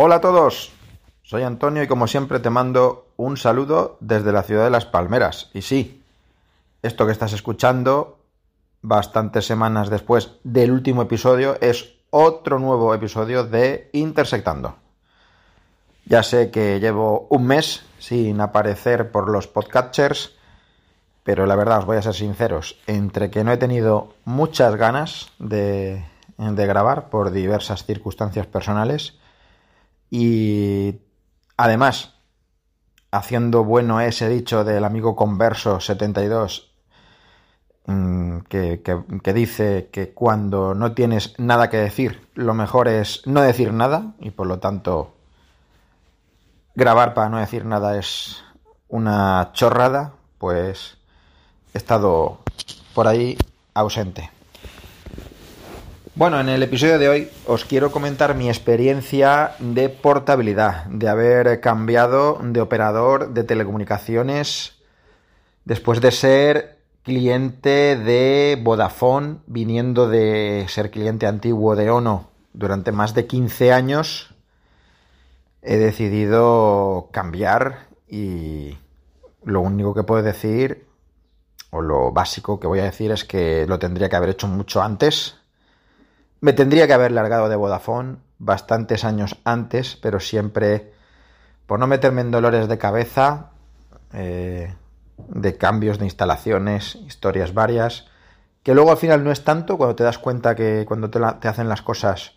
Hola a todos, soy Antonio y como siempre te mando un saludo desde la ciudad de Las Palmeras. Y sí, esto que estás escuchando bastantes semanas después del último episodio es otro nuevo episodio de Intersectando. Ya sé que llevo un mes sin aparecer por los podcatchers, pero la verdad os voy a ser sinceros, entre que no he tenido muchas ganas de, de grabar por diversas circunstancias personales y además haciendo bueno ese dicho del amigo converso 72 mm, que, que, dice que cuando no tienes nada que decir, lo mejor es no decir nada y por lo tanto grabar para no decir nada es una chorrada, pues he estado por ahí ausente. Bueno, en el episodio de hoy os quiero comentar mi experiencia de portabilidad, de haber cambiado de operador de telecomunicaciones después de ser cliente de Vodafone, viniendo de ser cliente antiguo de Ono durante más de 15 años, he decidido cambiar y lo único que puedo decir, o lo básico que voy a decir es que lo tendría que haber hecho mucho antes me tendría que haber largado de Vodafone bastantes años antes, pero siempre, por no meterme en dolores de cabeza, eh, de cambios de instalaciones, historias varias, que luego al final no es tanto cuando te das cuenta que cuando te, hacen las cosas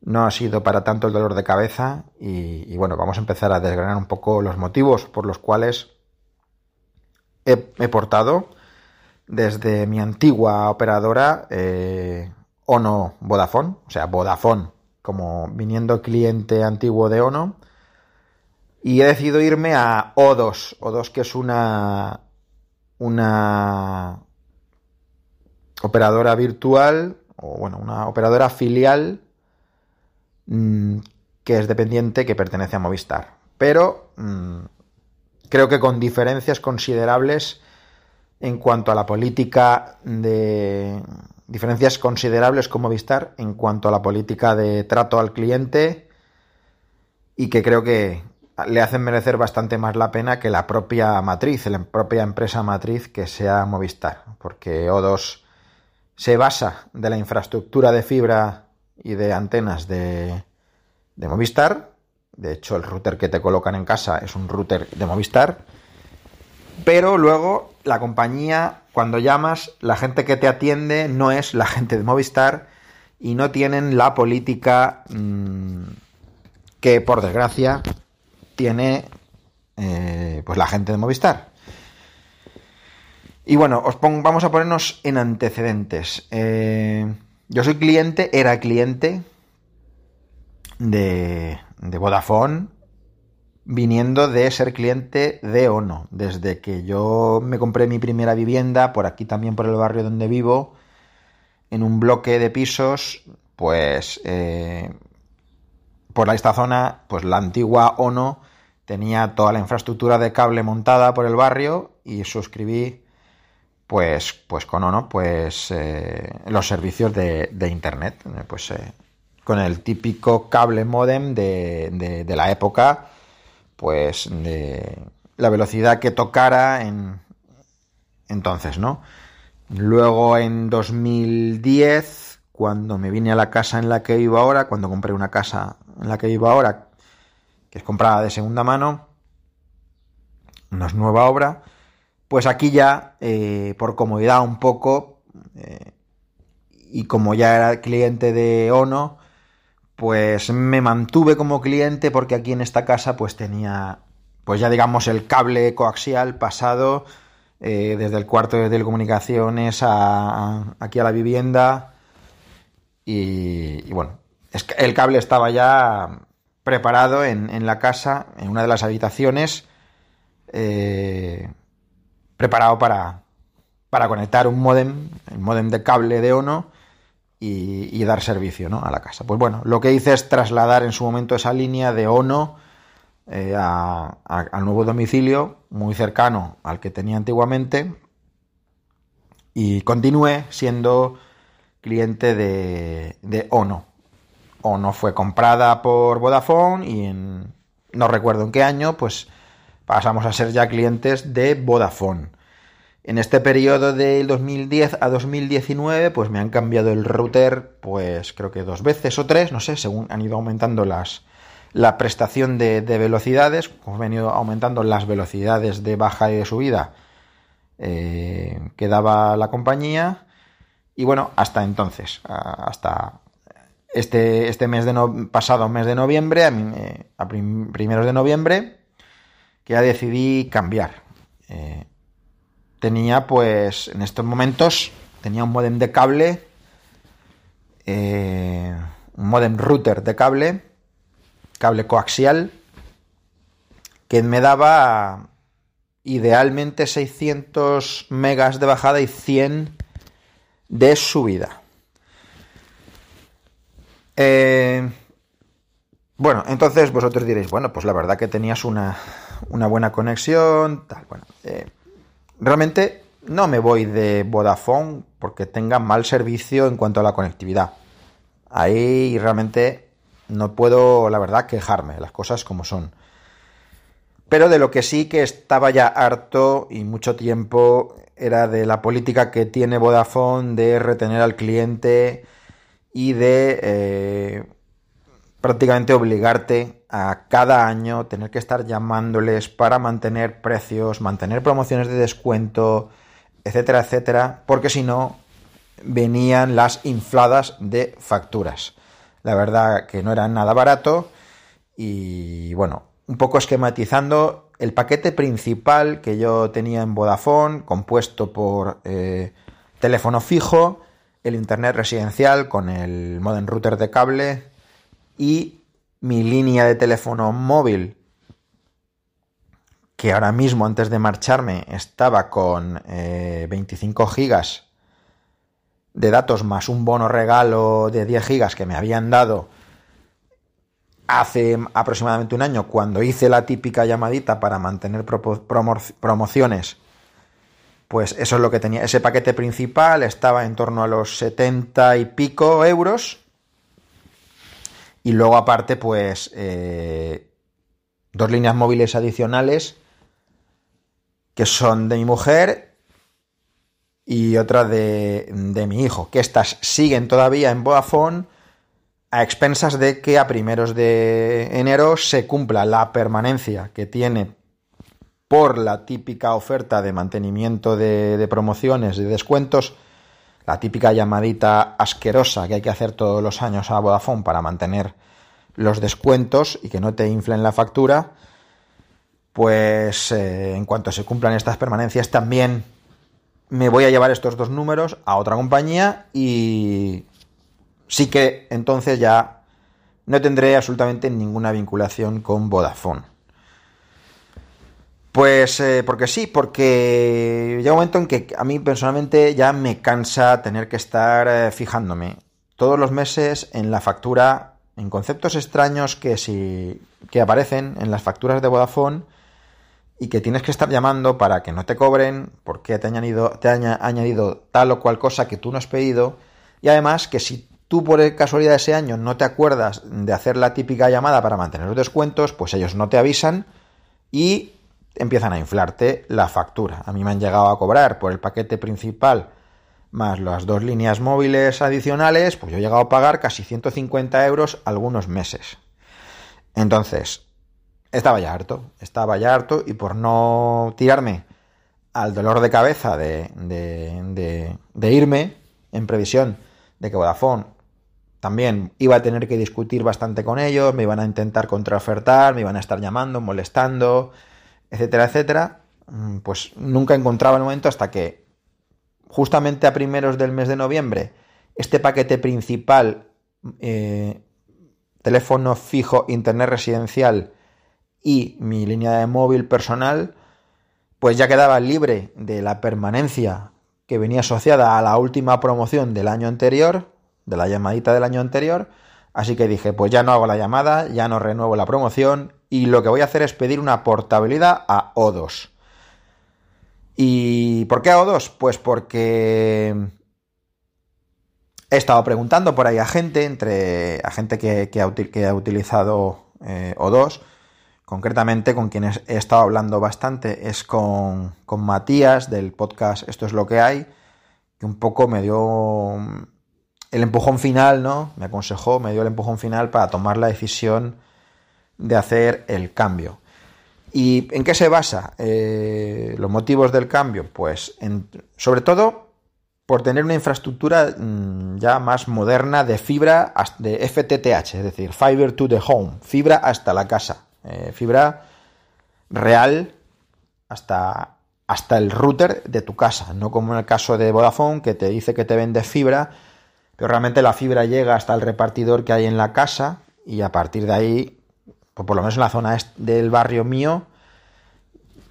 no ha sido para tanto el dolor de cabeza y, bueno, vamos a empezar a desgranar un poco los motivos por los cuales he, portado desde mi antigua operadora eh, Ono Vodafone, o sea, Vodafone como viniendo cliente antiguo de Ono. Y he decidido irme a O2, O2 que es una una operadora virtual o bueno, una operadora filial mm, que es dependiente que pertenece a Movistar. Pero mm, creo que con diferencias considerables en cuanto a la política de diferencias considerables con Movistar en cuanto a la política de trato al cliente y que creo que le hacen merecer bastante más la pena que la propia matriz, la propia empresa matriz que sea Movistar, porque O2 se basa de la infraestructura de fibra y de antenas de, de Movistar, de hecho el router que te colocan en casa es un router de Movistar, pero luego la compañía, cuando llamas, la gente que te atiende no es la gente de Movistar y no tienen la política mm, que, por desgracia, tiene eh, pues la gente de Movistar. Y bueno, os vamos a ponernos en antecedentes. Eh, yo soy cliente, era cliente de, de Vodafone viniendo de ser cliente de Ono. Desde que yo me compré mi primera vivienda, por aquí también por el barrio donde vivo, en un bloque de pisos, pues eh, por esta zona, pues la antigua Ono tenía toda la infraestructura de cable montada por el barrio y suscribí pues, pues con Ono pues eh, los servicios de, internet pues eh, con el típico cable modem de, de la época pues de la velocidad que tocara en entonces, ¿no? Luego en 2010, cuando me vine a la casa en la que vivo ahora, cuando compré una casa en la que vivo ahora, que es comprada de segunda mano, no es nueva obra, pues aquí ya, eh, por comodidad un poco, eh, y como ya era cliente de Ono, pues me mantuve como cliente porque aquí en esta casa pues tenía pues ya digamos el cable coaxial pasado eh, desde el cuarto de telecomunicaciones a, aquí a la vivienda. Y, bueno es que el cable estaba ya preparado en, la casa en una de las habitaciones eh, preparado para para conectar un modem el modem de cable de Ono y, dar servicio ¿no? a la casa. Pues bueno, lo que hice es trasladar en su momento esa línea de ONO eh, al nuevo domicilio, muy cercano al que tenía antiguamente, y continué siendo cliente de, de ONO. o no fue comprada por Vodafone y en no recuerdo en qué año, pues pasamos a ser ya clientes de Vodafone. En este periodo del 2010 a 2019, pues me han cambiado el router, pues creo que dos veces o tres, no sé, según han ido aumentando las, la prestación de, velocidades, han venido aumentando las velocidades de baja y de subida eh, que daba la compañía. Y bueno, hasta entonces, hasta este, este mes de pasado mes de noviembre, a, primeros de noviembre, que ya decidí cambiar. Eh, tenía pues en estos momentos tenía un modem de cable eh, un modem router de cable cable coaxial que me daba idealmente 600 megas de bajada y 100 de subida. Eh, bueno entonces vosotros diréis bueno pues la verdad que tenías una, una buena conexión tal bueno eh, Realmente no me voy de Vodafone porque tenga mal servicio en cuanto a la conectividad. Ahí realmente no puedo, la verdad, quejarme, las cosas como son. Pero de lo que sí que estaba ya harto y mucho tiempo era de la política que tiene Vodafone de retener al cliente y de eh, prácticamente obligarte a cada año tener que estar llamándoles para mantener precios, mantener promociones de descuento, etcétera, etcétera, porque si no venían las infladas de facturas. La verdad que no era nada barato y bueno, un poco esquematizando el paquete principal que yo tenía en Vodafone, compuesto por eh, teléfono fijo, el internet residencial con el modem router de cable, y mi línea de teléfono móvil, que ahora mismo antes de marcharme estaba con 25 eh, gigas de datos más un bono regalo de 10 gigas que me habían dado hace aproximadamente un año cuando hice la típica llamadita para mantener promociones pues eso es lo que tenía. Ese paquete principal estaba en torno a los 70 y pico euros y luego aparte, pues, eh, dos líneas móviles adicionales que son de mi mujer y otra de, de, mi hijo, que estas siguen todavía en Vodafone a expensas de que a primeros de enero se cumpla la permanencia que tiene por la típica oferta de mantenimiento de, de promociones y descuentos la típica llamadita asquerosa que hay que hacer todos los años a Vodafone para mantener los descuentos y que no te inflen la factura, pues eh, en cuanto se cumplan estas permanencias también me voy a llevar estos dos números a otra compañía y sí que entonces ya no tendré absolutamente ninguna vinculación con Vodafone. Pues eh, porque sí, porque llega un momento en que a mí personalmente ya me cansa tener que estar eh, fijándome todos los meses en la factura, en conceptos extraños que, si, que aparecen en las facturas de Vodafone y que tienes que estar llamando para que no te cobren porque te añadido, te han añadido tal o cual cosa que tú no has pedido. Y además que si tú por casualidad ese año no te acuerdas de hacer la típica llamada para mantener los descuentos, pues ellos no te avisan y empiezan a inflarte la factura. A mí me han llegado a cobrar por el paquete principal más las dos líneas móviles adicionales, pues yo he llegado a pagar casi 150 euros algunos meses. Entonces, estaba ya harto, estaba ya harto y por no tirarme al dolor de cabeza de, de, de irme, en previsión de que Vodafone también iba a tener que discutir bastante con ellos, me iban a intentar contraofertar, me iban a estar llamando, molestando, etcétera, etcétera, mm, pues nunca encontraba el momento hasta que justamente a primeros del mes de noviembre este paquete principal, eh, teléfono fijo, internet residencial y mi línea de móvil personal, pues ya quedaba libre de la permanencia que venía asociada a la última promoción del año anterior, de la llamadita del año anterior, así que dije, pues ya no hago la llamada, ya no renuevo la promoción y lo que voy a hacer es pedir una portabilidad a O2. ¿Y por qué a O2? Pues porque he estado preguntando por ahí a gente, entre a gente que, ha, utilizado eh, O2, concretamente con quien he estado hablando bastante es con, con Matías del podcast Esto es lo que hay, que un poco me dio el empujón final, ¿no? Me aconsejó, me dio el empujón final para tomar la decisión de hacer el cambio. ¿Y en qué se basa eh, los motivos del cambio? Pues sobre todo por tener una infraestructura mm, ya más moderna de fibra de FTTH, es decir, Fiber to the Home, fibra hasta la casa, eh, fibra real hasta, hasta el router de tu casa, no como en el caso de Vodafone que te dice que te vende fibra pero realmente la fibra llega hasta el repartidor que hay en la casa y a partir de ahí, pues por lo menos en la zona del barrio mío,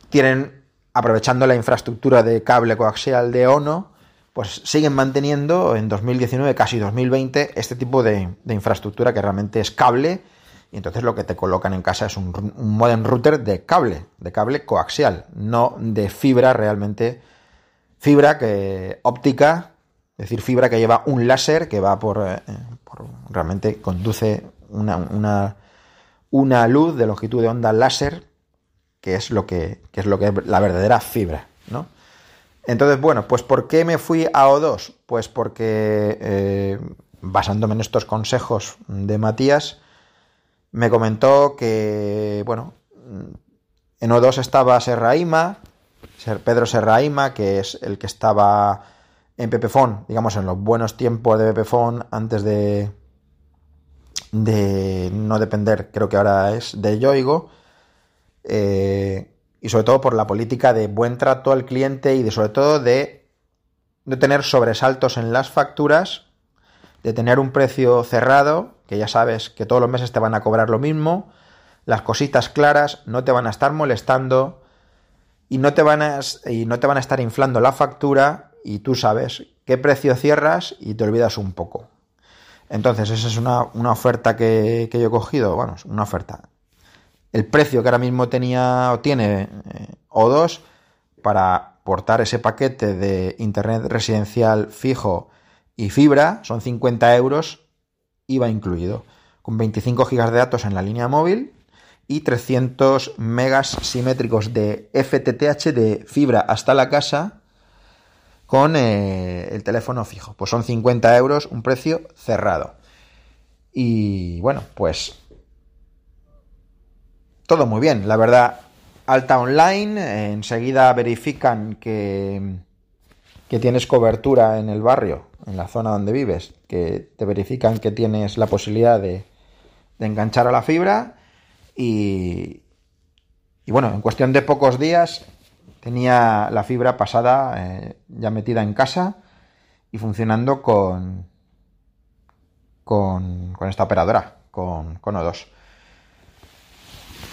tienen, aprovechando la infraestructura de cable coaxial de ONO, pues siguen manteniendo en 2019, casi 2020, este tipo de, infraestructura que realmente es cable y entonces lo que te colocan en casa es un, un modem router de cable, de cable coaxial, no de fibra realmente, fibra que óptica es decir, fibra que lleva un láser que va por, eh, realmente conduce una, luz de longitud de onda láser, que es lo que, es lo que es la verdadera fibra, ¿no? Entonces, bueno, pues ¿por qué me fui a O2? Pues porque, eh, basándome en estos consejos de Matías, me comentó que, bueno, en O2 estaba Serraima, Pedro Serraima, que es el que estaba en Pepefon, digamos en los buenos tiempos de Pepefon, antes de, de no depender, creo que ahora es de Yoigo, eh, y sobre todo por la política de buen trato al cliente y de sobre todo de, de tener sobresaltos en las facturas, de tener un precio cerrado, que ya sabes que todos los meses te van a cobrar lo mismo, las cositas claras, no te van a estar molestando y no te van a, y no te van a estar inflando la factura y tú sabes qué precio cierras y te olvidas un poco. Entonces, esa es una, oferta que, yo he cogido, bueno, una oferta. El precio que ahora mismo tenía o tiene eh, O2 para portar ese paquete de internet residencial fijo y fibra son 50 euros, IVA incluido, con 25 gigas de datos en la línea móvil y 300 megas simétricos de FTTH de fibra hasta la casa con eh, el teléfono fijo. Pues son 50 euros, un precio cerrado. Y bueno, pues todo muy bien, la verdad. Alta online, enseguida verifican que, que tienes cobertura en el barrio, en la zona donde vives, que te verifican que tienes la posibilidad de, de enganchar a la fibra y, y bueno, en cuestión de pocos días Tenía la fibra pasada eh, ya metida en casa y funcionando con, con, esta operadora, con, con O2.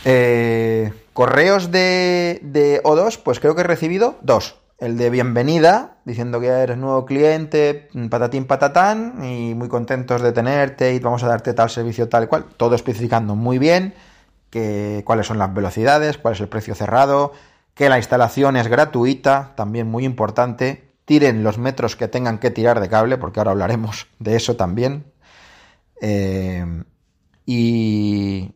Eh, correos de, de, O2, pues creo que he recibido dos. El de bienvenida, diciendo que eres nuevo cliente, patatín patatán, y muy contentos de tenerte y vamos a darte tal servicio tal cual. Todo especificando muy bien que, cuáles son las velocidades, cuál es el precio cerrado, que la instalación es gratuita, también muy importante. Tiren los metros que tengan que tirar de cable, porque ahora hablaremos de eso también. Eh, y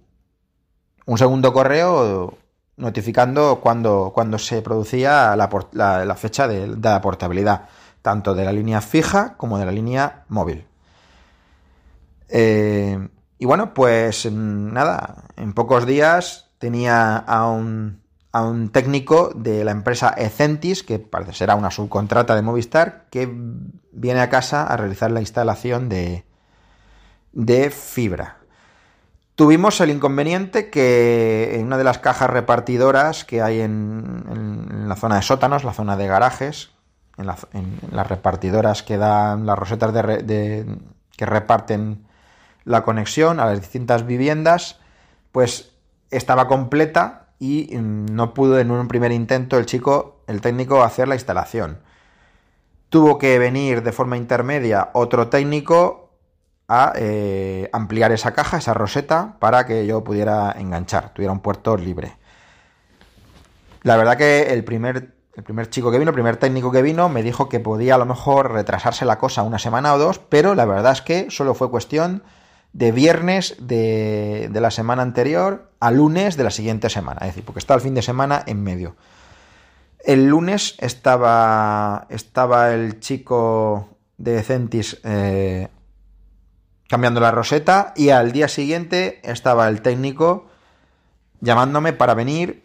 un segundo correo notificando cuando, se producía la, fecha de, la portabilidad, tanto de la línea fija como de la línea móvil. Eh, y bueno, pues nada, en pocos días tenía a un a un técnico de la empresa Ecentis, que parece será una subcontrata de Movistar, que viene a casa a realizar la instalación de, de fibra. Tuvimos el inconveniente que en una de las cajas repartidoras que hay en, la zona de sótanos, la zona de garajes, en, las repartidoras que dan las rosetas de, que reparten la conexión a las distintas viviendas, pues estaba completa y mm, no pudo en un primer intento el chico, el técnico, hacer la instalación. Tuvo que venir de forma intermedia otro técnico a eh, ampliar esa caja, esa roseta, para que yo pudiera enganchar, tuviera un puerto libre. La verdad que el primer el primer chico que vino, el primer técnico que vino, me dijo que podía a lo mejor retrasarse la cosa una semana o dos, pero la verdad es que solo fue cuestión de viernes de, la semana anterior a lunes de la siguiente semana, es decir, porque está el fin de semana en medio. El lunes estaba, estaba el chico de Centis eh, cambiando la roseta y al día siguiente estaba el técnico llamándome para venir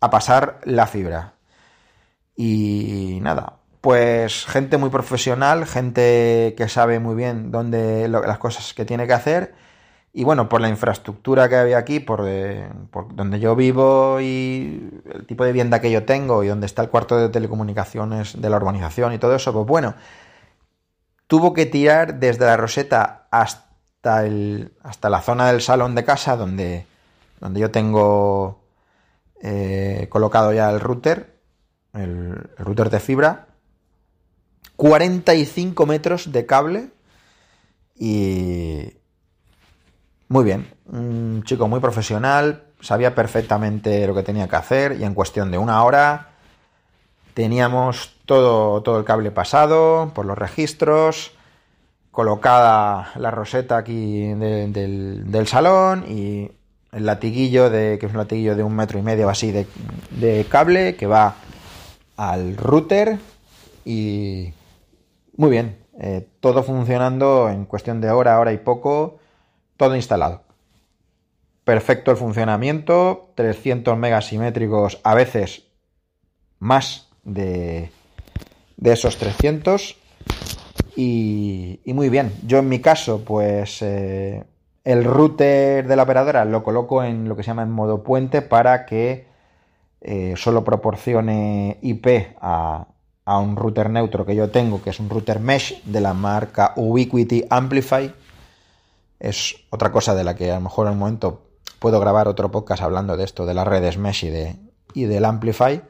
a pasar la fibra. Y nada, pues gente muy profesional, gente que sabe muy bien dónde las cosas que tiene que hacer. Y bueno, por la infraestructura que había aquí, por, eh, por, donde yo vivo y el tipo de vivienda que yo tengo y donde está el cuarto de telecomunicaciones de la urbanización y todo eso, pues bueno, tuvo que tirar desde la roseta hasta, el, hasta la zona del salón de casa donde, donde yo tengo eh, colocado ya el router, el, router de fibra, 45 metros de cable y muy bien, un chico muy profesional, sabía perfectamente lo que tenía que hacer y en cuestión de una hora teníamos todo, todo el cable pasado por los registros, colocada la roseta aquí del, del salón y el latiguillo de que es un latiguillo de un metro y medio así de, cable que va al router y muy bien eh, todo funcionando en cuestión de hora hora y poco todo instalado. Perfecto el funcionamiento 300 megas simétricos a veces más de, esos 300 y, y, muy bien. Yo en mi caso pues eh, el router de la operadora lo coloco en lo que se llama en modo puente para que eh, solo proporcione IP a, un router neutro que yo tengo, que es un router mesh de la marca Ubiquiti Amplify. Es otra cosa de la que a lo mejor en momento puedo grabar otro podcast hablando de esto, de las redes mesh y, de, y del Amplify.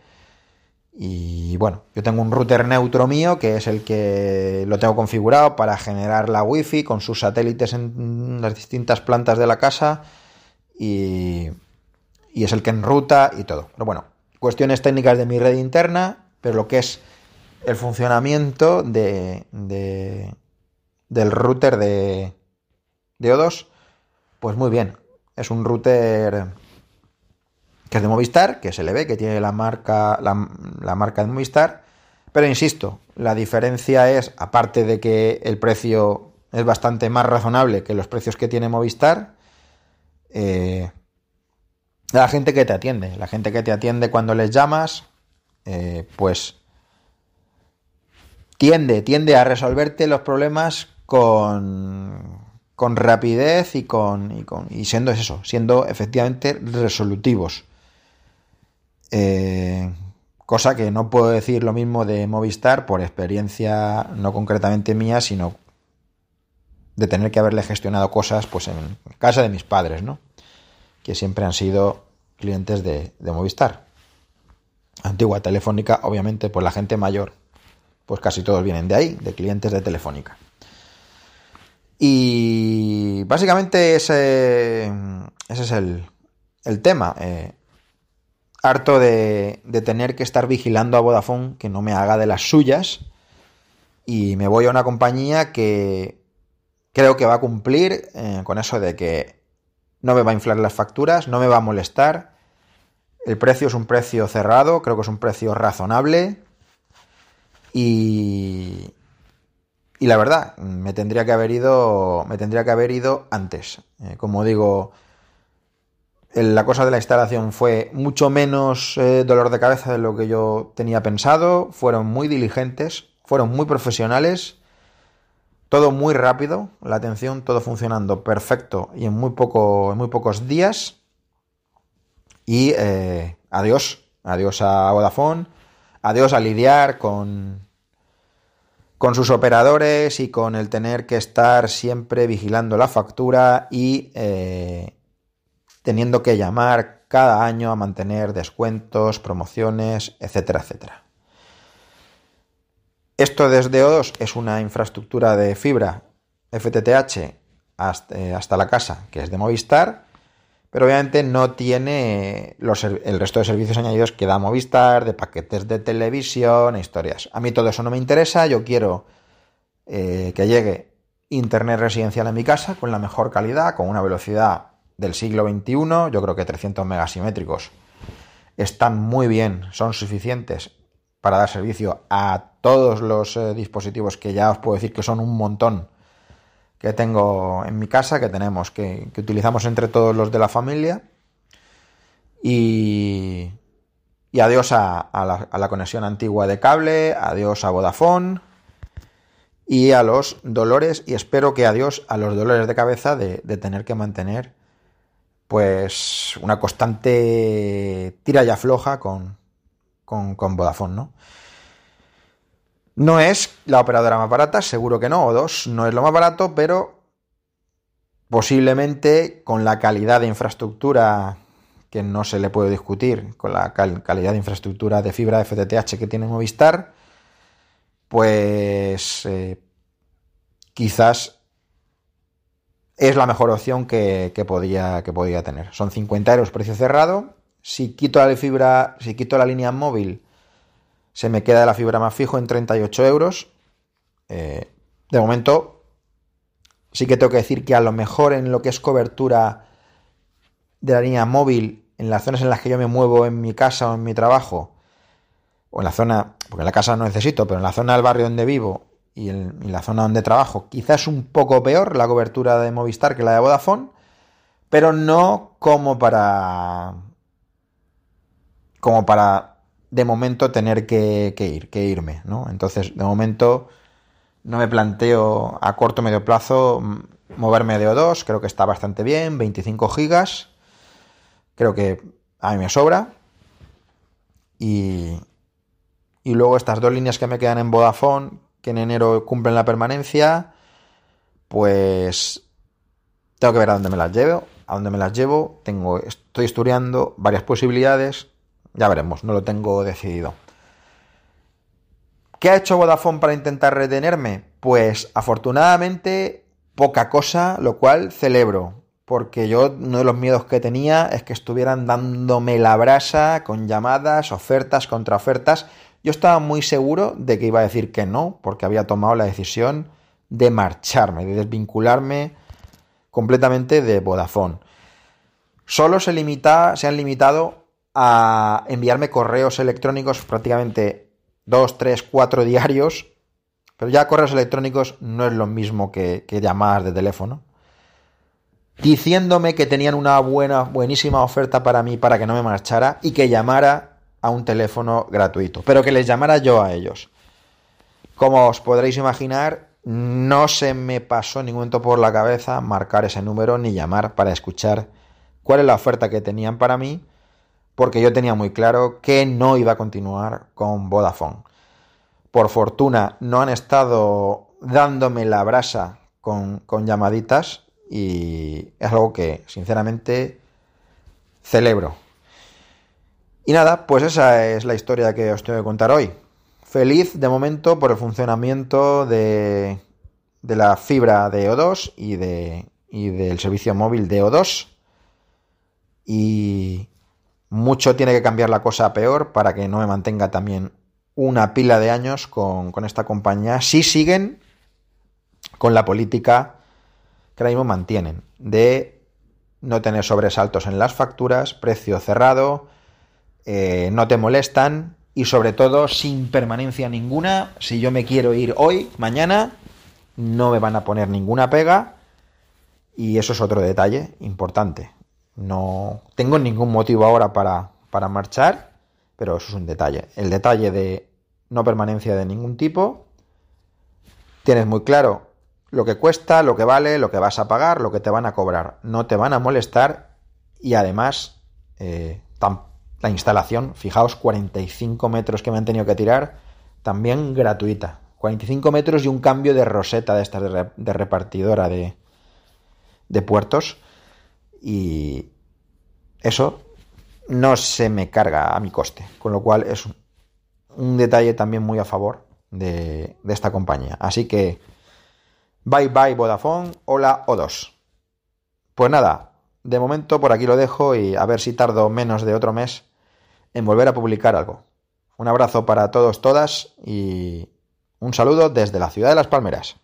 Y bueno, yo tengo un router neutro mío que es el que lo tengo configurado para generar la wifi con sus satélites en las distintas plantas de la casa y, es el que enruta y todo. Pero bueno, cuestiones técnicas de mi red interna, pero lo que es el funcionamiento de, del router de, de O2, pues muy bien. Es un router que es de Movistar, que se le ve que tiene la marca, la, marca de Movistar. Pero insisto, la diferencia es, aparte de que el precio es bastante más razonable que los precios que tiene Movistar, eh, la gente que te atiende, la gente que te atiende cuando les llamas, eh, pues tiende, tiende a resolverte los problemas con, con rapidez y con, y con y siendo eso, siendo efectivamente resolutivos. Eh, cosa que no puedo decir lo mismo de Movistar por experiencia no concretamente mía, sino de tener que haberle gestionado cosas pues en casa de mis padres, ¿no? Que siempre han sido clientes de, Movistar. Antigua Telefónica, obviamente, pues la gente mayor, pues casi todos vienen de ahí, de clientes de Telefónica. Y básicamente ese, es el, el tema. Eh, harto de, tener que estar vigilando a Vodafone que no me haga de las suyas y me voy a una compañía que creo que va a cumplir eh, con eso de que no me va a inflar las facturas, no me va a molestar, el precio es un precio cerrado, creo que es un precio razonable y, la verdad, me tendría que haber ido, me tendría que haber ido antes. Eh, como digo, la cosa de la instalación fue mucho menos eh, dolor de cabeza de lo que yo tenía pensado. Fueron muy diligentes, fueron muy profesionales. Todo muy rápido, la atención, todo funcionando perfecto y en muy, poco, en muy pocos días. Y eh, adiós, adiós a Vodafone, adiós a lidiar con, con sus operadores y con el tener que estar siempre vigilando la factura y eh, teniendo que llamar cada año a mantener descuentos, promociones, etcétera, etcétera. Esto desde O2 es una infraestructura de fibra FTTH eh, hasta, la casa, que es de Movistar, pero obviamente no tiene los, el resto de servicios añadidos que da Movistar, de paquetes de televisión, e historias. A mí todo eso no me interesa, yo quiero eh, que llegue internet residencial en mi casa con la mejor calidad, con una velocidad del siglo XXI, yo creo que 300 megasimétricos están muy bien, son suficientes para dar servicio a todos los eh, dispositivos que ya os puedo decir que son un montón que tengo en mi casa, que tenemos, que, utilizamos entre todos los de la familia. Y, y adiós a, la, conexión antigua de cable, adiós a Vodafone y a los dolores, y espero que adiós a los dolores de cabeza de, de tener que mantener pues una constante tira y afloja con, con, con Vodafone, ¿no? No es la operadora más barata, seguro que no, o dos, no es lo más barato, pero posiblemente con la calidad de infraestructura que no se le puede discutir, con la calidad de infraestructura de fibra FTTH que tiene Movistar, pues eh, quizás es la mejor opción que, podía, que podía tener. Son 50 euros precio cerrado. Si quito la fibra, si quito la línea móvil, se me queda la fibra más fijo en 38 euros. Eh, de momento, sí que tengo que decir que a lo mejor en lo que es cobertura de la línea móvil, en las zonas en las que yo me muevo en mi casa o en mi trabajo, o en la zona, porque en la casa no necesito, pero en la zona del barrio donde vivo y en, la zona donde trabajo, quizás un poco peor la cobertura de Movistar que la de Vodafone, pero no como para como para de momento tener que, ir, que irme, ¿no? Entonces, de momento no me planteo a corto o medio plazo moverme de O2, creo que está bastante bien, 25 gigas, creo que a mí me sobra. Y, y luego estas dos líneas que me quedan en Vodafone, que en enero cumplen la permanencia, pues tengo que ver a dónde me las llevo, a dónde me las llevo, tengo, estoy estudiando varias posibilidades, ya veremos, no lo tengo decidido. ¿Qué ha hecho Vodafone para intentar retenerme? Pues afortunadamente poca cosa, lo cual celebro, porque yo uno de los miedos que tenía es que estuvieran dándome la brasa con llamadas, ofertas, contraofertas. Yo estaba muy seguro de que iba a decir que no, porque había tomado la decisión de marcharme, de desvincularme completamente de Vodafone. Solo se, limita, se han limitado a enviarme correos electrónicos prácticamente dos, tres, cuatro diarios, pero ya correos electrónicos no es lo mismo que, llamadas de teléfono, diciéndome que tenían una buena, buenísima oferta para mí para que no me marchara y que llamara a un teléfono gratuito, pero que les llamara yo a ellos. Como os podréis imaginar, no se me pasó ningún momento por la cabeza marcar ese número ni llamar para escuchar cuál es la oferta que tenían para mí porque yo tenía muy claro que no iba a continuar con Vodafone. Por fortuna no han estado dándome la brasa con, llamaditas y es algo que sinceramente celebro. Y nada, pues esa es la historia que os tengo que contar hoy. Feliz de momento por el funcionamiento de, la fibra de O2 y, y del servicio móvil de O2. Y, mucho tiene que cambiar la cosa a peor para que no me mantenga también una pila de años con, esta compañía. Si siguen con la política que ahora mismo mantienen de no tener sobresaltos en las facturas, precio cerrado, eh, no te molestan y sobre todo sin permanencia ninguna. Si yo me quiero ir hoy, mañana, no me van a poner ninguna pega y eso es otro detalle importante. No tengo ningún motivo ahora para, para marchar, pero eso es un detalle. El detalle de no permanencia de ningún tipo. Tienes muy claro lo que cuesta, lo que vale, lo que vas a pagar, lo que te van a cobrar. No te van a molestar y además eh, la instalación, fijaos, 45 metros que me han tenido que tirar, también gratuita. 45 metros y un cambio de roseta de estas de, repartidora de, de puertos y eso no se me carga a mi coste, con lo cual es un detalle también muy a favor de, esta compañía. Así que bye bye Vodafone, hola O2. Pues nada, de momento por aquí lo dejo y a ver si tardo menos de otro mes en volver a publicar algo. Un abrazo para todos, todas y un saludo desde la ciudad de Las Palmeras.